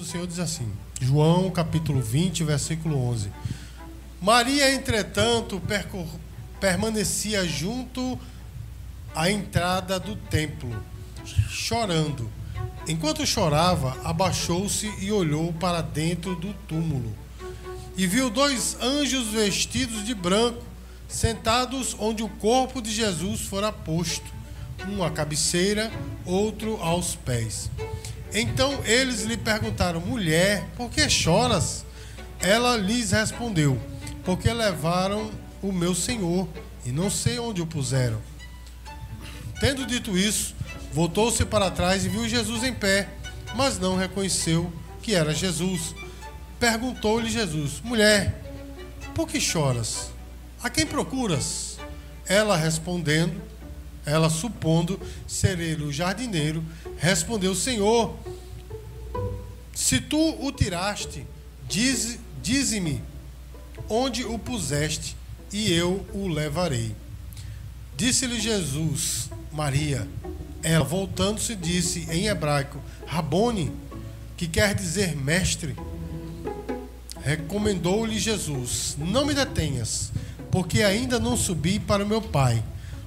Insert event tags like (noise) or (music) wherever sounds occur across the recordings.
do Senhor diz assim: João capítulo 20, versículo 11. Maria, entretanto, permanecia junto à entrada do templo, chorando. Enquanto chorava, abaixou-se e olhou para dentro do túmulo. E viu dois anjos vestidos de branco, sentados onde o corpo de Jesus fora posto, um à cabeceira, outro aos pés. Então eles lhe perguntaram: Mulher, por que choras? Ela lhes respondeu: Porque levaram o meu senhor e não sei onde o puseram. Tendo dito isso, voltou-se para trás e viu Jesus em pé, mas não reconheceu que era Jesus. Perguntou-lhe Jesus: Mulher, por que choras? A quem procuras? Ela respondendo, ela supondo ser ele o jardineiro, respondeu: Senhor, se tu o tiraste, dize-me diz onde o puseste, e eu o levarei. Disse-lhe Jesus, Maria. Ela, voltando-se, disse em hebraico: Rabone, que quer dizer mestre. Recomendou-lhe Jesus: Não me detenhas, porque ainda não subi para o meu Pai,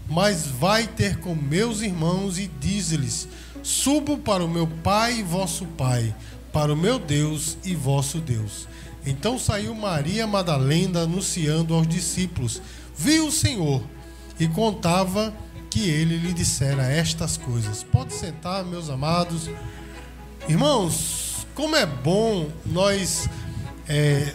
mas vai ter com meus irmãos e diz-lhes: Subo para o meu Pai e vosso Pai, para o meu Deus e vosso Deus. Então saiu Maria Madalena anunciando aos discípulos: Viu o Senhor e contava que ele lhe dissera estas coisas. Pode sentar, meus amados. Irmãos, como é bom nós é,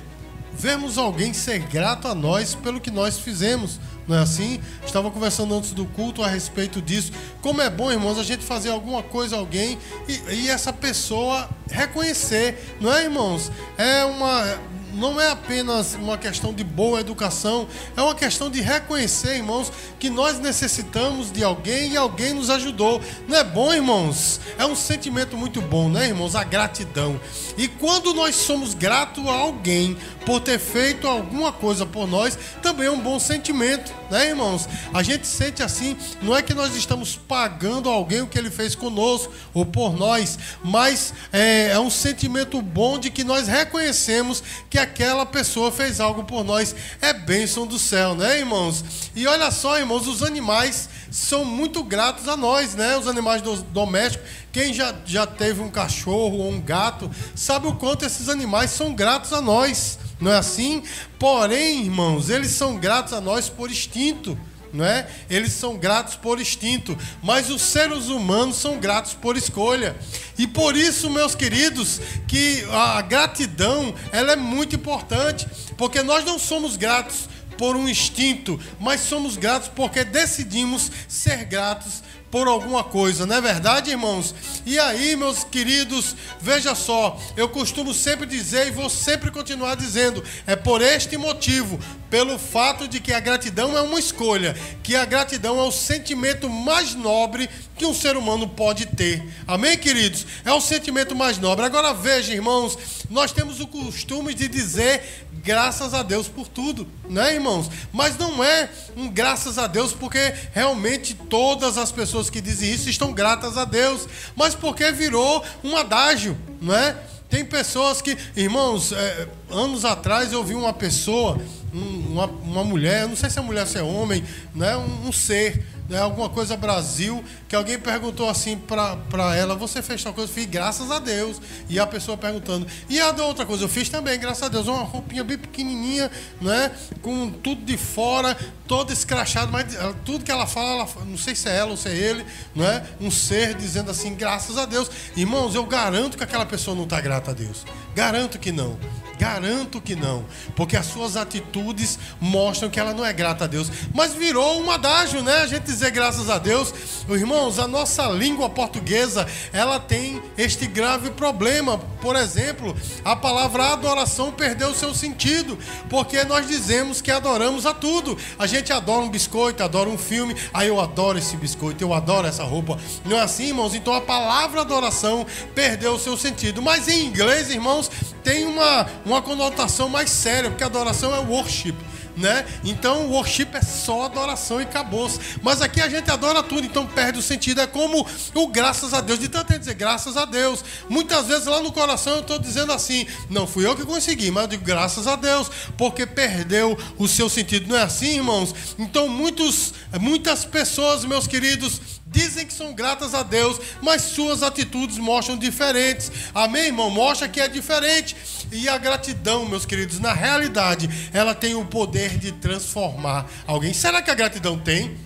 vermos alguém ser grato a nós pelo que nós fizemos. Não é assim? Estava conversando antes do culto a respeito disso. Como é bom, irmãos, a gente fazer alguma coisa a alguém e, e essa pessoa reconhecer, não é, irmãos? É uma não é apenas uma questão de boa educação, é uma questão de reconhecer, irmãos, que nós necessitamos de alguém e alguém nos ajudou. Não é bom, irmãos? É um sentimento muito bom, né, irmãos? A gratidão. E quando nós somos gratos a alguém por ter feito alguma coisa por nós, também é um bom sentimento, né, irmãos? A gente sente assim, não é que nós estamos pagando alguém o que ele fez conosco ou por nós, mas é, é um sentimento bom de que nós reconhecemos que a aquela pessoa fez algo por nós. É bênção do céu, né, irmãos? E olha só, irmãos, os animais são muito gratos a nós, né? Os animais do, domésticos. Quem já, já teve um cachorro ou um gato, sabe o quanto esses animais são gratos a nós. Não é assim? Porém, irmãos, eles são gratos a nós por instinto não é? Eles são gratos por instinto, mas os seres humanos são gratos por escolha. E por isso, meus queridos, que a gratidão, ela é muito importante, porque nós não somos gratos por um instinto, mas somos gratos porque decidimos ser gratos por alguma coisa, não é verdade, irmãos? E aí, meus queridos, veja só, eu costumo sempre dizer e vou sempre continuar dizendo, é por este motivo, pelo fato de que a gratidão é uma escolha, que a gratidão é o sentimento mais nobre que um ser humano pode ter. Amém, queridos? É o sentimento mais nobre. Agora veja, irmãos, nós temos o costume de dizer graças a Deus por tudo, né, irmãos? Mas não é um graças a Deus porque realmente todas as pessoas que dizem isso estão gratas a Deus, mas porque virou um adágio, não é? Tem pessoas que, irmãos, é, anos atrás eu vi uma pessoa, um, uma, uma mulher, não sei se é mulher, se é homem, né, um, um ser né, alguma coisa Brasil, que alguém perguntou assim para ela, você fez tal coisa? Eu fiz, graças a Deus. E a pessoa perguntando, e a da outra coisa? Eu fiz também, graças a Deus. Uma roupinha bem pequenininha, né, com tudo de fora, todo escrachado, mas tudo que ela fala, ela, não sei se é ela ou se é ele, não é? Um ser dizendo assim, graças a Deus. Irmãos, eu garanto que aquela pessoa não está grata a Deus. Garanto que não. Garanto que não, porque as suas atitudes mostram que ela não é grata a Deus. Mas virou um adágio, né? A gente dizer graças a Deus. Irmãos, a nossa língua portuguesa, ela tem este grave problema. Por exemplo, a palavra adoração perdeu seu sentido, porque nós dizemos que adoramos a tudo. A gente adora um biscoito, adora um filme, aí eu adoro esse biscoito, eu adoro essa roupa. Não é assim, irmãos? Então a palavra adoração perdeu seu sentido. Mas em inglês, irmãos, tem uma, uma conotação mais séria, porque adoração é worship. né? Então worship é só adoração e acabou. Mas aqui a gente adora tudo, então perde o sentido. É como o graças a Deus. De tanto dizer graças a Deus. Muitas vezes lá no coração eu estou dizendo assim: não fui eu que consegui, mas eu digo graças a Deus, porque perdeu o seu sentido. Não é assim, irmãos? Então muitos, muitas pessoas, meus queridos, dizem que são gratas a Deus, mas suas atitudes mostram diferentes. Amém, irmão? Mostra que é diferente. E a gratidão, meus queridos, na realidade, ela tem o poder de transformar alguém. Será que a gratidão tem?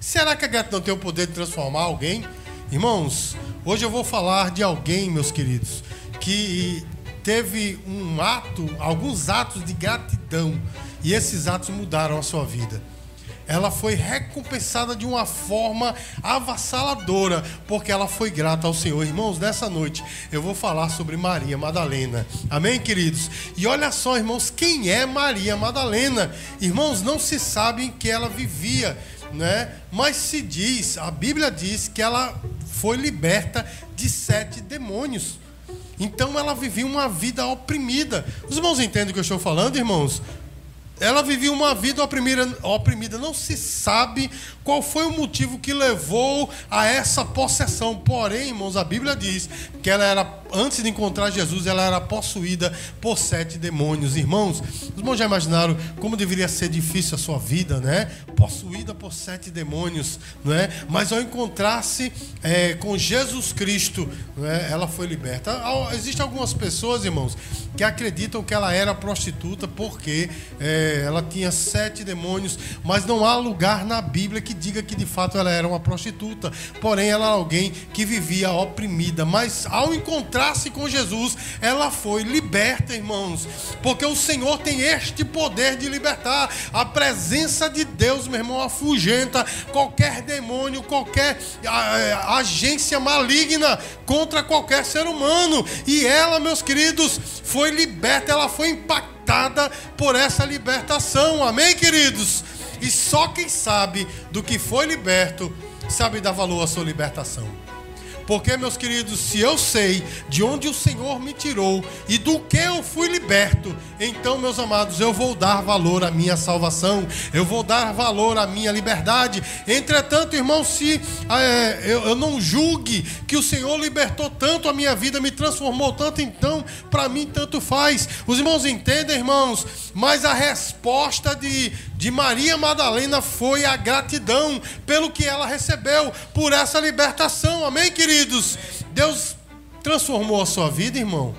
Será que a gratidão tem o poder de transformar alguém? Irmãos, hoje eu vou falar de alguém, meus queridos, que teve um ato, alguns atos de gratidão, e esses atos mudaram a sua vida ela foi recompensada de uma forma avassaladora, porque ela foi grata ao Senhor. Irmãos, nessa noite eu vou falar sobre Maria Madalena. Amém, queridos? E olha só, irmãos, quem é Maria Madalena? Irmãos, não se sabe em que ela vivia, né? Mas se diz, a Bíblia diz que ela foi liberta de sete demônios. Então ela vivia uma vida oprimida. Os irmãos entendem o que eu estou falando, irmãos? Ela vivia uma vida oprimida, oprimida. Não se sabe qual foi o motivo que levou a essa possessão. Porém, irmãos, a Bíblia diz que ela era, antes de encontrar Jesus, ela era possuída por sete demônios. Irmãos, os irmãos já imaginaram como deveria ser difícil a sua vida, né? Possuída por sete demônios, não é? Mas ao encontrar-se é, com Jesus Cristo, é? ela foi liberta. Existem algumas pessoas, irmãos, que acreditam que ela era prostituta porque. É, ela tinha sete demônios, mas não há lugar na Bíblia que diga que de fato ela era uma prostituta. Porém, ela era alguém que vivia oprimida. Mas ao encontrar-se com Jesus, ela foi liberta, irmãos, porque o Senhor tem este poder de libertar. A presença de Deus, meu irmão, afugenta qualquer demônio, qualquer é, agência maligna contra qualquer ser humano. E ela, meus queridos, foi liberta, ela foi impactada impactada por essa libertação. Amém, queridos? E só quem sabe do que foi liberto sabe dar valor à sua libertação. Porque, meus queridos, se eu sei de onde o Senhor me tirou e do que eu fui liberto, então, meus amados, eu vou dar valor à minha salvação, eu vou dar valor à minha liberdade. Entretanto, irmão, se é, eu, eu não julgue que o Senhor libertou tanto a minha vida, me transformou tanto, então, para mim, tanto faz. Os irmãos entendem, irmãos, mas a resposta de, de Maria Madalena foi a gratidão pelo que ela recebeu, por essa libertação. Amém, queridos? Deus transformou a sua vida, irmão?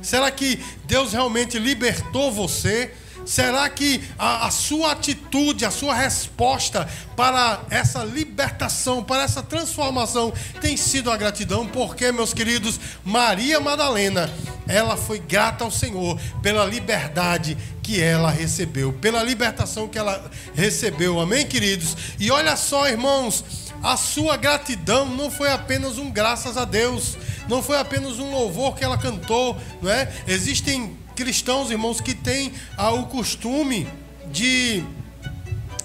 Será que Deus realmente libertou você? Será que a, a, sua atitude, a sua resposta para essa libertação, para essa transformação tem sido a gratidão? Porque, meus queridos, Maria Madalena, ela foi grata ao Senhor pela liberdade que ela recebeu, pela libertação que ela recebeu. Amém, queridos? E olha só, irmãos, a sua gratidão não foi apenas um graças a Deus, não foi apenas um louvor que ela cantou, não é? Existem cristãos, irmãos, que têm ah, o costume de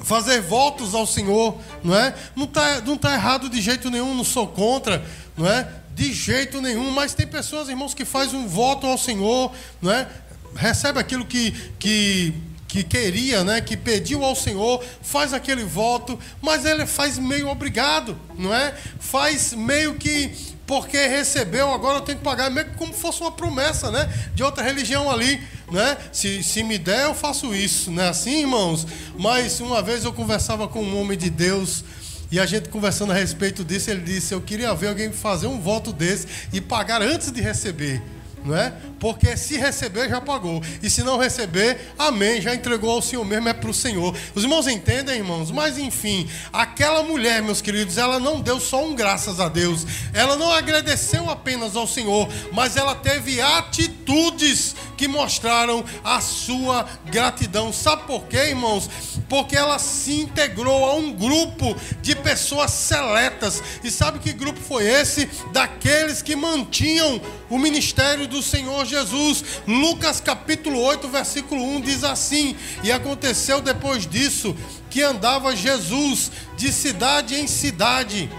fazer votos ao Senhor, não é? Não está não tá errado de jeito nenhum, não sou contra, não é? De jeito nenhum, mas tem pessoas, irmãos, que fazem um voto ao Senhor, não é? Recebe aquilo que, que que queria, né, que pediu ao Senhor, faz aquele voto, mas ele faz meio obrigado, não é? Faz meio que porque recebeu, agora eu tenho que pagar, meio que como fosse uma promessa, né, de outra religião ali, né? Se, se me der, eu faço isso, né? Assim, irmãos. Mas uma vez eu conversava com um homem de Deus, e a gente conversando a respeito disso, ele disse: Eu queria ver alguém fazer um voto desse e pagar antes de receber não é? Porque se receber, já pagou. E se não receber, amém, já entregou ao Senhor mesmo, é para o Senhor. Os irmãos entendem, irmãos? Mas enfim, aquela mulher, meus queridos, ela não deu só um graças a Deus. Ela não agradeceu apenas ao Senhor, mas ela teve atitudes que mostraram a sua gratidão. Sabe por quê, irmãos? Porque ela se integrou a um grupo de pessoas seletas. E sabe que grupo foi esse? Daqueles que mantinham o ministério do Senhor Jesus. Lucas capítulo 8, versículo 1 diz assim: E aconteceu depois disso que andava Jesus de cidade em cidade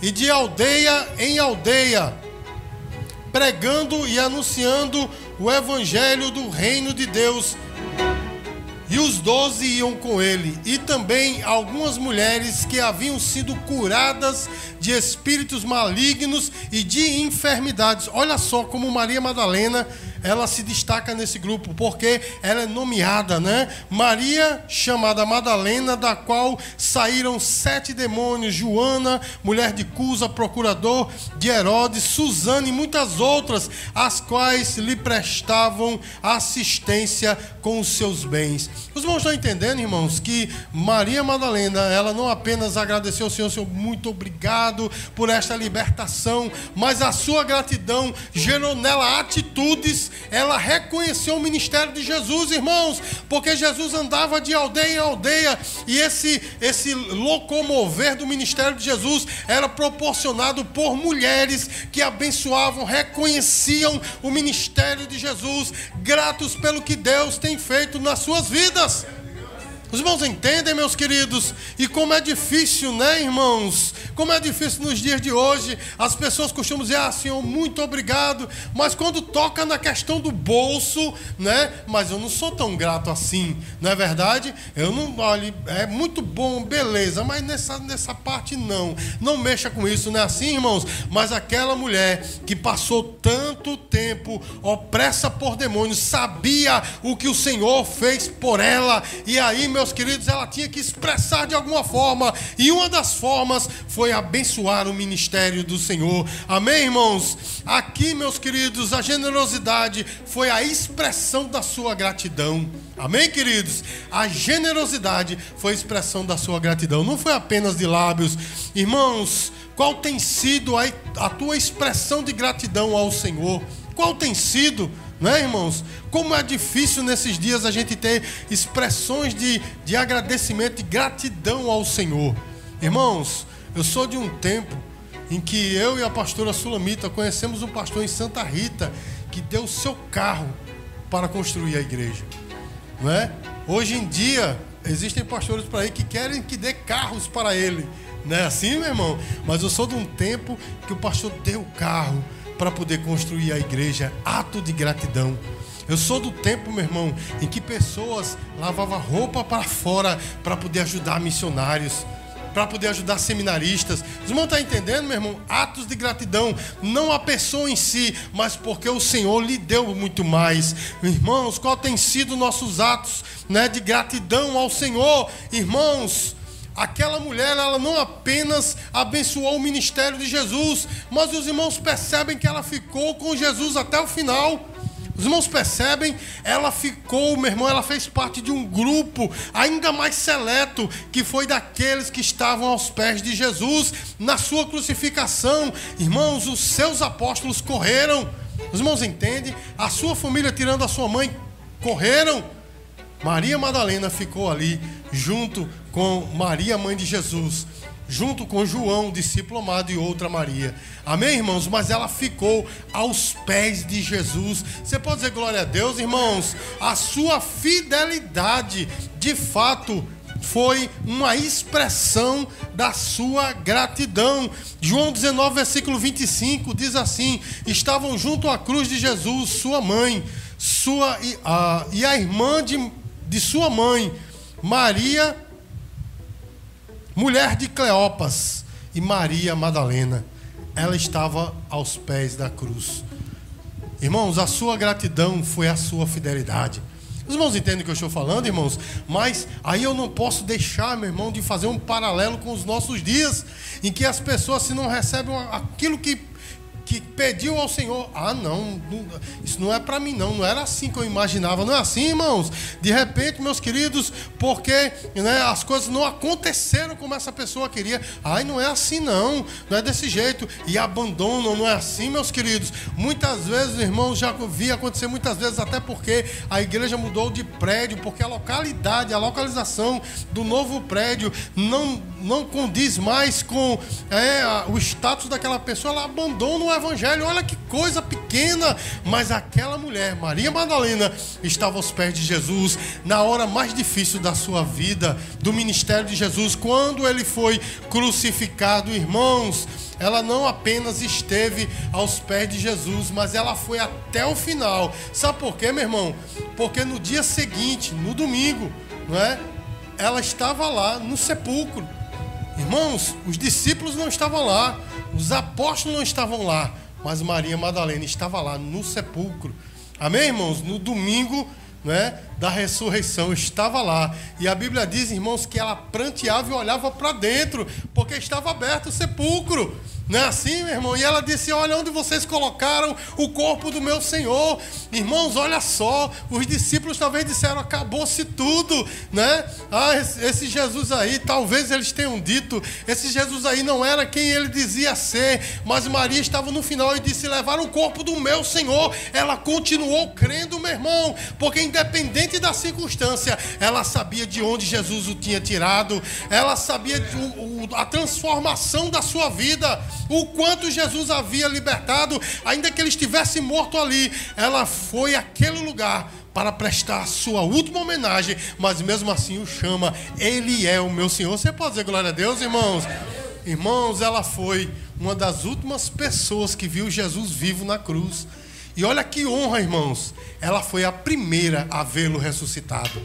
e de aldeia em aldeia, pregando e anunciando o evangelho do reino de Deus E os doze iam com ele, e também algumas mulheres que haviam sido curadas de espíritos malignos e de enfermidades. Olha só como Maria Madalena ela se destaca nesse grupo, porque ela é nomeada, né? Maria, chamada Madalena, da qual saíram sete demônios: Joana, mulher de Cusa, procurador de Herodes, Susana e muitas outras, as quais lhe prestavam assistência com os seus bens. Os irmãos estão entendendo, irmãos, que Maria Madalena, ela não apenas agradeceu ao Senhor, Senhor, muito obrigado por esta libertação, mas a sua gratidão gerou nela atitudes ela reconheceu o ministério de Jesus, irmãos, porque Jesus andava de aldeia em aldeia e esse, esse locomover do ministério de Jesus era proporcionado por mulheres que abençoavam, reconheciam o ministério de Jesus, gratos pelo que Deus tem feito nas suas vidas. Os irmãos entendem, meus queridos? E como é difícil, né, irmãos? Como é difícil nos dias de hoje. As pessoas costumam dizer, ah, Senhor, muito obrigado. Mas quando toca na questão do bolso, né? Mas eu não sou tão grato assim, não é verdade? Eu não, olha, é muito bom, beleza, mas nessa, nessa parte não. Não mexa com isso, não é assim, irmãos? Mas aquela mulher que passou tanto tempo opressa por demônios, sabia o que o Senhor fez por ela. E aí, meu meus queridos, ela tinha que expressar de alguma forma, e uma das formas foi abençoar o ministério do Senhor. Amém, irmãos? Aqui, meus queridos, a generosidade foi a expressão da sua gratidão. Amém, queridos? A generosidade foi a expressão da sua gratidão, não foi apenas de lábios. Irmãos, qual tem sido a, a tua expressão de gratidão ao Senhor? Qual tem sido? Não é, irmãos? Como é difícil nesses dias a gente ter expressões de, de agradecimento, de gratidão ao Senhor. Irmãos, eu sou de um tempo em que eu e a pastora Sulamita conhecemos um pastor em Santa Rita que deu seu carro para construir a igreja. Não é? Hoje em dia, existem pastores por aí que querem que dê carros para ele. Não é assim, meu irmão? Mas eu sou de um tempo que o pastor deu carro para poder construir a igreja, ato de gratidão. Eu sou do tempo, meu irmão, em que pessoas lavavam roupa para fora para poder ajudar missionários, para poder ajudar seminaristas. Os irmãos estão tá entendendo, meu irmão? Atos de gratidão, não a pessoa em si, mas porque o Senhor lhe deu muito mais. Irmãos, qual tem sido nossos atos né, de gratidão ao Senhor? Irmãos, Aquela mulher, ela não apenas abençoou o ministério de Jesus, mas os irmãos percebem que ela ficou com Jesus até o final. Os irmãos percebem, ela ficou, meu irmão, ela fez parte de um grupo ainda mais seleto, que foi daqueles que estavam aos pés de Jesus na sua crucificação. Irmãos, os seus apóstolos correram. Os irmãos entendem? A sua família, tirando a sua mãe, correram. Maria Madalena ficou ali junto com Maria, mãe de Jesus, junto com João, discípulo amado, e outra Maria. Amém, irmãos? Mas ela ficou aos pés de Jesus. Você pode dizer glória a Deus, irmãos? A sua fidelidade, de fato, foi uma expressão da sua gratidão. João 19, versículo 25 diz assim: Estavam junto à cruz de Jesus, sua mãe, sua e a, e a irmã de, de sua mãe, Maria, mulher de Cleopas, e Maria Madalena. Ela estava aos pés da cruz. Irmãos, a sua gratidão foi a sua fidelidade. Os irmãos entendem o que eu estou falando, irmãos? Mas aí eu não posso deixar, meu irmão, de fazer um paralelo com os nossos dias, em que as pessoas, se não recebem aquilo que que pediu ao Senhor: Ah, não, isso não é para mim, não. Não era assim que eu imaginava. Não é assim, irmãos? De repente, meus queridos, porque né, as coisas não aconteceram como essa pessoa queria. Ai, não é assim, não. Não é desse jeito. E abandonam, não é assim, meus queridos. Muitas vezes, irmãos, já vi acontecer muitas vezes, até porque a igreja mudou de prédio, porque a localidade, a localização do novo prédio não, não condiz mais com é, o status daquela pessoa. Ela abandona evangelho. Olha que coisa pequena. Mas aquela mulher, Maria Madalena, estava aos pés de Jesus na hora mais difícil da sua vida, do ministério de Jesus, quando ele foi crucificado. Irmãos, ela não apenas esteve aos pés de Jesus, mas ela foi até o final. Sabe por quê, meu irmão? Porque no dia seguinte, no domingo, não é? Ela estava lá no sepulcro. Irmãos, os discípulos não estavam lá, os apóstolos não estavam lá, mas Maria Madalena estava lá no sepulcro. Amém, irmãos? No domingo, né, da ressurreição estava lá. E a Bíblia diz, irmãos, que ela pranteava e olhava para dentro, porque estava aberto o sepulcro. Não é assim, meu irmão? E ela disse: Olha onde vocês colocaram o corpo do meu Senhor. Irmãos, olha só. Os discípulos talvez disseram: Acabou-se tudo, né? Ah, esse Jesus aí, talvez eles tenham dito: Esse Jesus aí não era quem ele dizia ser. Mas Maria estava no final e disse: Levaram o corpo do meu Senhor. Ela continuou crendo, meu irmão, porque independente da circunstância, ela sabia de onde Jesus o tinha tirado, ela sabia a transformação da sua vida o quanto Jesus havia libertado, ainda que ele estivesse morto ali, ela foi àquele lugar para prestar a sua última homenagem, mas mesmo assim o chama, Ele é o meu Senhor. Você pode dizer glória a Deus, irmãos? Irmãos, ela foi uma das últimas pessoas que viu Jesus vivo na cruz. E olha que honra, irmãos. Ela foi a primeira a vê-lo ressuscitado.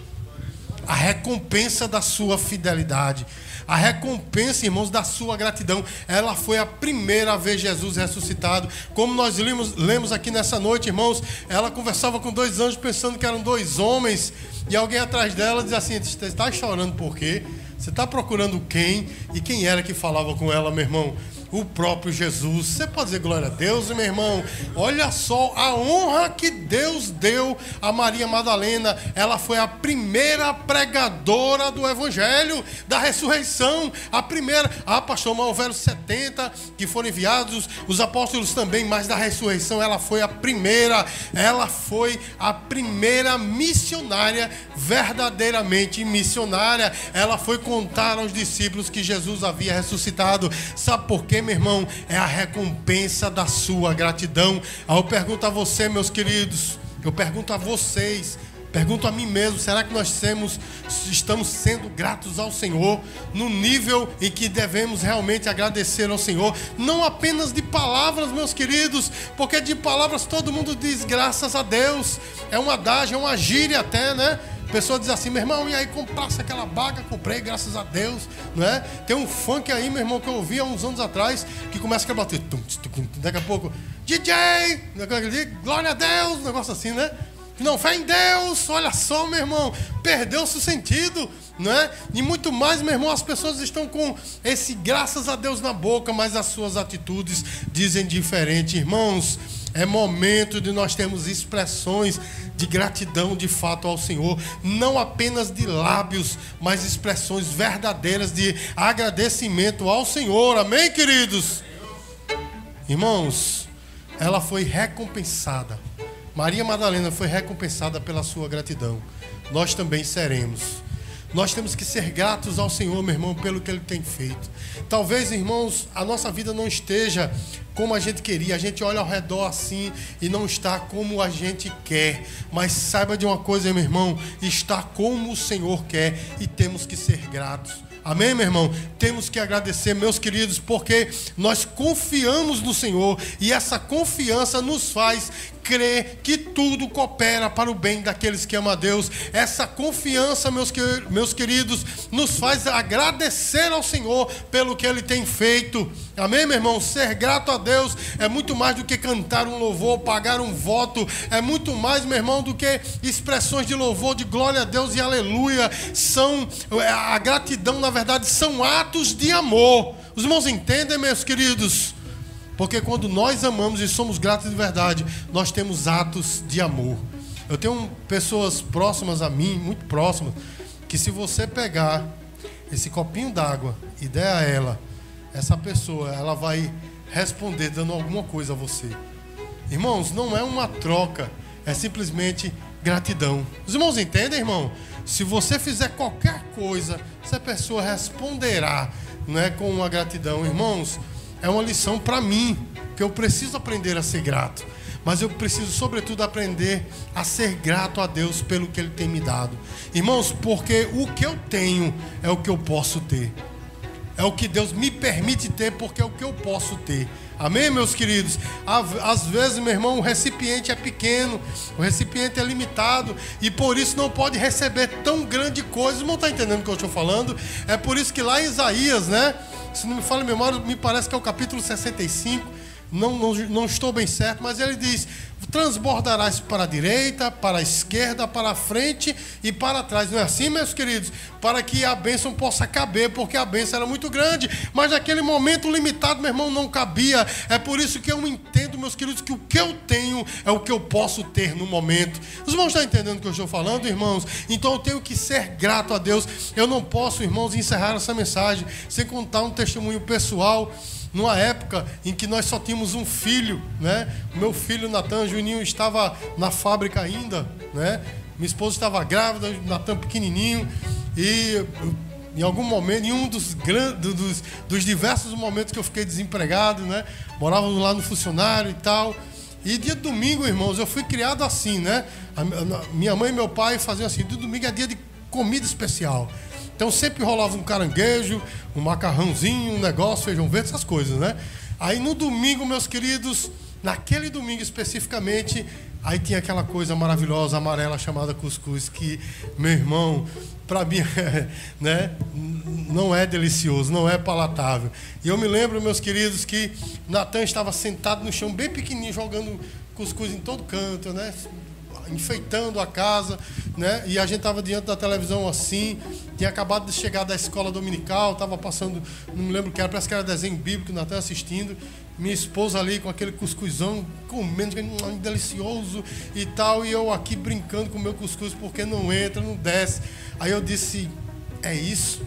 A recompensa da sua fidelidade. A recompensa, irmãos, da sua gratidão. Ela foi a primeira a ver Jesus ressuscitado. Como nós lemos, lemos aqui nessa noite, irmãos, ela conversava com dois anjos pensando que eram dois homens. E alguém atrás dela diz assim: Você está chorando por quê? Você está procurando quem? E quem era que falava com ela, meu irmão? O próprio Jesus. Você pode dizer glória a Deus, meu irmão? Olha só a honra que Deus deu a Maria Madalena. Ela foi a primeira pregadora do Evangelho, da ressurreição. A primeira. Ah, pastor, mas houveram 70 que foram enviados, os apóstolos também, mas da ressurreição ela foi a primeira. Ela foi a primeira missionária, verdadeiramente missionária. Ela foi contar aos discípulos que Jesus havia ressuscitado. Sabe por quê? Meu irmão, é a recompensa da sua gratidão. Aí eu pergunto a você, meus queridos, eu pergunto a vocês, pergunto a mim mesmo: será que nós temos, estamos sendo gratos ao Senhor no nível em que devemos realmente agradecer ao Senhor? Não apenas de palavras, meus queridos, porque de palavras todo mundo diz graças a Deus, é uma dádiva, é uma gíria até, né? Pessoa diz assim, meu irmão, e aí comprasse aquela baga, comprei, graças a Deus, não é? Tem um funk aí, meu irmão, que eu ouvi há uns anos atrás, que começa a bater, daqui a pouco, DJ, glória a Deus, um negócio assim, né? Não, fé em Deus, olha só, meu irmão, perdeu-se o sentido, não é? E muito mais, meu irmão, as pessoas estão com esse graças a Deus na boca, mas as suas atitudes dizem diferente. Irmãos, é momento de nós termos expressões de gratidão de fato ao Senhor, não apenas de lábios, mas expressões verdadeiras de agradecimento ao Senhor. Amém, queridos? Irmãos, ela foi recompensada. Maria Madalena foi recompensada pela sua gratidão. Nós também seremos. Nós temos que ser gratos ao Senhor, meu irmão, pelo que Ele tem feito. Talvez, irmãos, a nossa vida não esteja como a gente queria. A gente olha ao redor assim e não está como a gente quer. Mas saiba de uma coisa, meu irmão: está como o Senhor quer e temos que ser gratos. Amém, meu irmão? Temos que agradecer, meus queridos, porque nós confiamos no Senhor e essa confiança nos faz crer que tudo coopera para o bem daqueles que amam a Deus. Essa confiança, meus, meus queridos, nos faz agradecer ao Senhor pelo que Ele tem feito. Amém, meu irmão? Ser grato a Deus é muito mais do que cantar um louvor, pagar um voto. É muito mais, meu irmão, do que expressões de louvor, de glória a Deus e aleluia. São a gratidão, na verdade, são atos de amor. Os irmãos entendem, meus queridos? Porque quando nós amamos e somos gratos de verdade, nós temos atos de amor. Eu tenho pessoas próximas a mim, muito próximas, que se você pegar esse copinho d'água e der a ela, essa pessoa, ela vai responder dando alguma coisa a você. Irmãos, não é uma troca, é simplesmente gratidão. Os irmãos entendem, irmão? Se você fizer qualquer coisa, essa pessoa responderá, não é com uma gratidão, irmãos é uma lição para mim, que eu preciso aprender a ser grato. Mas eu preciso, sobretudo, aprender a ser grato a Deus pelo que Ele tem me dado. Irmãos, porque o que eu tenho é o que eu posso ter. É o que Deus me permite ter, porque é o que eu posso ter. Amém, meus queridos? Às vezes, meu irmão, o recipiente é pequeno, o recipiente é limitado e por isso não pode receber tão grande coisa. Não está entendendo o que eu estou falando? É por isso que lá em Isaías, né? Se não me fala a memória, me parece que é o capítulo 65 não, não, não estou bem certo, mas ele diz: transbordarás para a direita, para a esquerda, para a frente e para trás. Não é assim, meus queridos? Para que a bênção possa caber, porque a bênção era muito grande, mas naquele momento limitado, meu irmão, não cabia. É por isso que eu entendo, meus queridos, que o que eu tenho é o que eu posso ter no momento. Os irmãos estão entendendo o que eu estou falando, irmãos? Então eu tenho que ser grato a Deus. Eu não posso, irmãos, encerrar essa mensagem sem contar um testemunho pessoal numa época em que nós só tínhamos um filho, né? O meu filho Natan Juninho estava na fábrica ainda, né? Minha esposa estava grávida, Natan pequenininho e em algum momento, em um dos, grandes, dos, dos diversos momentos que eu fiquei desempregado, né? Morava lá no funcionário e tal. E dia de domingo, irmãos, eu fui criado assim, né? A, minha mãe e meu pai faziam assim: de domingo é dia de comida especial. Então sempre rolava um caranguejo, um macarrãozinho, um negócio, feijão verde, essas coisas, né? Aí no domingo, meus queridos, naquele domingo especificamente, aí tinha aquela coisa maravilhosa, amarela, chamada cuscuz, que, meu irmão, para mim, (laughs) né, não é delicioso, não é palatável. E eu me lembro, meus queridos, que Natan estava sentado no chão, bem pequenininho, jogando cuscuz em todo canto, né? Enfeitando a casa, né? E a gente estava diante da televisão assim, tinha acabado de chegar da escola dominical, estava passando, não me lembro o que era, parece que era desenho bíblico, Natan assistindo. Minha esposa ali com aquele cuscuzão, comendo, hum, delicioso e tal, e eu aqui brincando com o meu cuscuz porque não entra, não desce. Aí eu disse: é isso.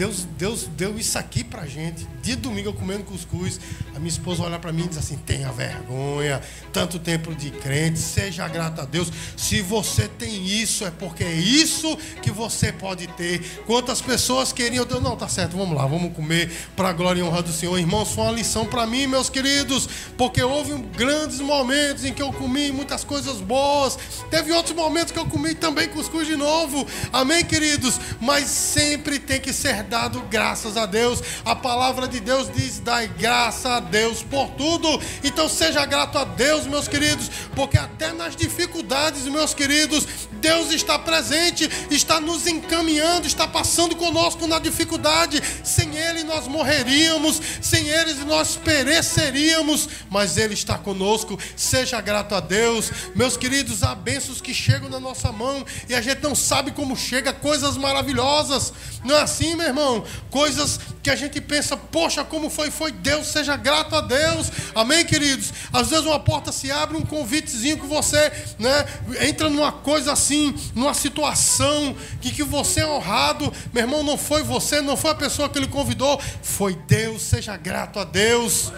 Deus, Deus deu isso aqui pra gente. De domingo eu comendo cuscuz. A minha esposa olha para mim e diz assim: tenha vergonha, tanto tempo de crente, seja grato a Deus. Se você tem isso, é porque é isso que você pode ter. Quantas pessoas queriam, Deus, não, tá certo, vamos lá, vamos comer para a glória e honra do Senhor. Irmãos, foi uma lição para mim, meus queridos, porque houve grandes momentos em que eu comi muitas coisas boas. Teve outros momentos que eu comi também cuscuz de novo. Amém, queridos? Mas sempre tem que ser dado graças a Deus. A palavra de Deus diz: dai graça a Deus por tudo. Então seja grato a Deus, meus queridos, porque até nas dificuldades, meus queridos, Deus está presente, está nos encaminhando, está passando conosco na dificuldade. Sem Ele nós morreríamos, sem Ele nós pereceríamos, mas Ele está conosco. Seja grato a Deus, meus queridos. Há bênçãos que chegam na nossa mão e a gente não sabe como chega, coisas maravilhosas. Não é assim, meu irmão? Coisas que a gente pensa, poxa, como foi? Foi Deus, seja grato a Deus. Amém, queridos? Às vezes uma porta se abre, um convitezinho que você né, entra numa coisa assim, numa situação que, que você é honrado. Meu irmão, não foi você, não foi a pessoa que ele convidou, foi Deus, seja grato a Deus.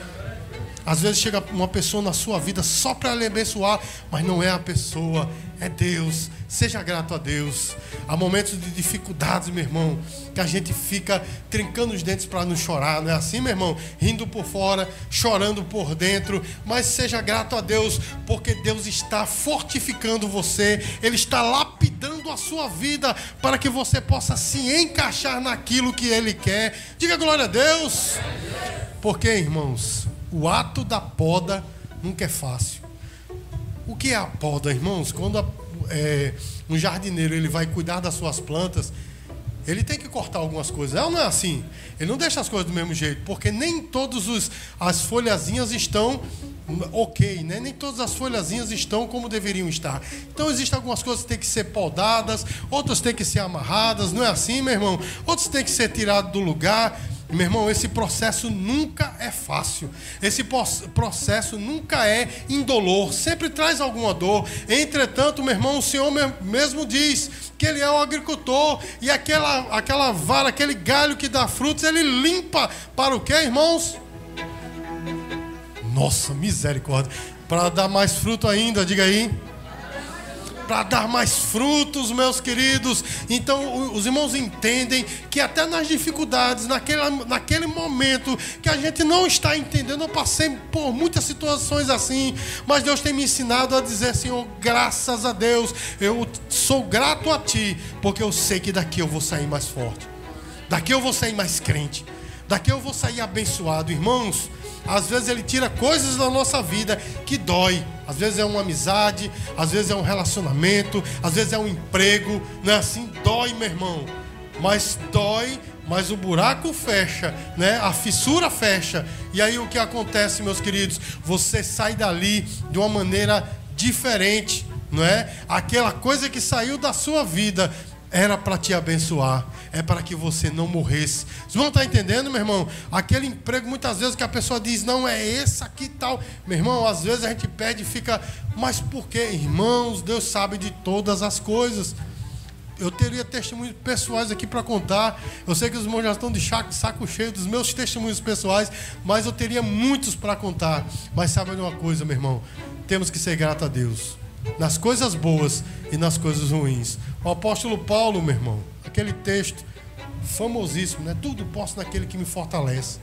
Às vezes chega uma pessoa na sua vida só para lhe abençoar, mas não é a pessoa, é Deus. Seja grato a Deus. Há momentos de dificuldades, meu irmão, que a gente fica trincando os dentes para não chorar, não é assim, meu irmão? Rindo por fora, chorando por dentro, mas seja grato a Deus, porque Deus está fortificando você, Ele está lapidando a sua vida para que você possa se encaixar naquilo que Ele quer. Diga glória a Deus. Porque, irmãos, o ato da poda nunca é fácil. O que é a poda, irmãos? Quando a, é, um jardineiro ele vai cuidar das suas plantas, ele tem que cortar algumas coisas. Ela não é assim. Ele não deixa as coisas do mesmo jeito, porque nem todas as folhazinhas estão ok, né? Nem todas as folhazinhas estão como deveriam estar. Então existem algumas coisas que têm que ser podadas, outras têm que ser amarradas, não é assim, meu irmão? Outras têm que ser tiradas do lugar. Meu irmão, esse processo nunca é fácil. Esse processo nunca é indolor, sempre traz alguma dor. Entretanto, meu irmão, o Senhor mesmo diz que Ele é o agricultor e aquela, aquela vara, aquele galho que dá frutos, Ele limpa para o que, irmãos? Nossa, misericórdia. Para dar mais fruto ainda, diga aí para dar mais frutos, meus queridos. Então, os irmãos entendem que até nas dificuldades, naquele, naquele momento que a gente não está entendendo, eu passei por muitas situações assim, mas Deus tem me ensinado a dizer, Senhor, graças a Deus, eu sou grato a Ti, porque eu sei que daqui eu vou sair mais forte. Daqui eu vou sair mais crente. Daqui eu vou sair abençoado. Irmãos, às vezes ele tira coisas da nossa vida que dói. Às vezes é uma amizade, às vezes é um relacionamento, às vezes é um emprego. Não é assim? Dói, meu irmão. Mas dói, mas o buraco fecha, né? A fissura fecha. E aí o que acontece, meus queridos? Você sai dali de uma maneira diferente, não é? Aquela coisa que saiu da sua vida era para te abençoar, é para que você não morresse. Vocês vão estar entendendo, meu irmão? Aquele emprego, muitas vezes, que a pessoa diz, não é esse aqui tal. Meu irmão, às vezes a gente pede e fica, mas por quê? Irmãos, Deus sabe de todas as coisas. Eu teria testemunhos pessoais aqui para contar. Eu sei que os irmãos já estão de saco cheio dos meus testemunhos pessoais, mas eu teria muitos para contar. Mas sabe de uma coisa, meu irmão? Temos que ser grato a Deus nas coisas boas e nas coisas ruins. O apóstolo Paulo, meu irmão, aquele texto famosíssimo, né? Tudo posso naquele que me fortalece.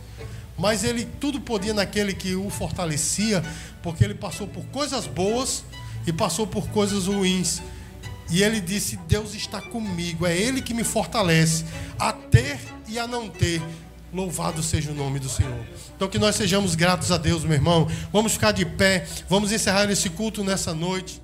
Mas ele tudo podia naquele que o fortalecia, porque ele passou por coisas boas e passou por coisas ruins. E ele disse: Deus está comigo, é Ele que me fortalece a ter e a não ter. Louvado seja o nome do Senhor. Então que nós sejamos gratos a Deus, meu irmão. Vamos ficar de pé, vamos encerrar esse culto nessa noite.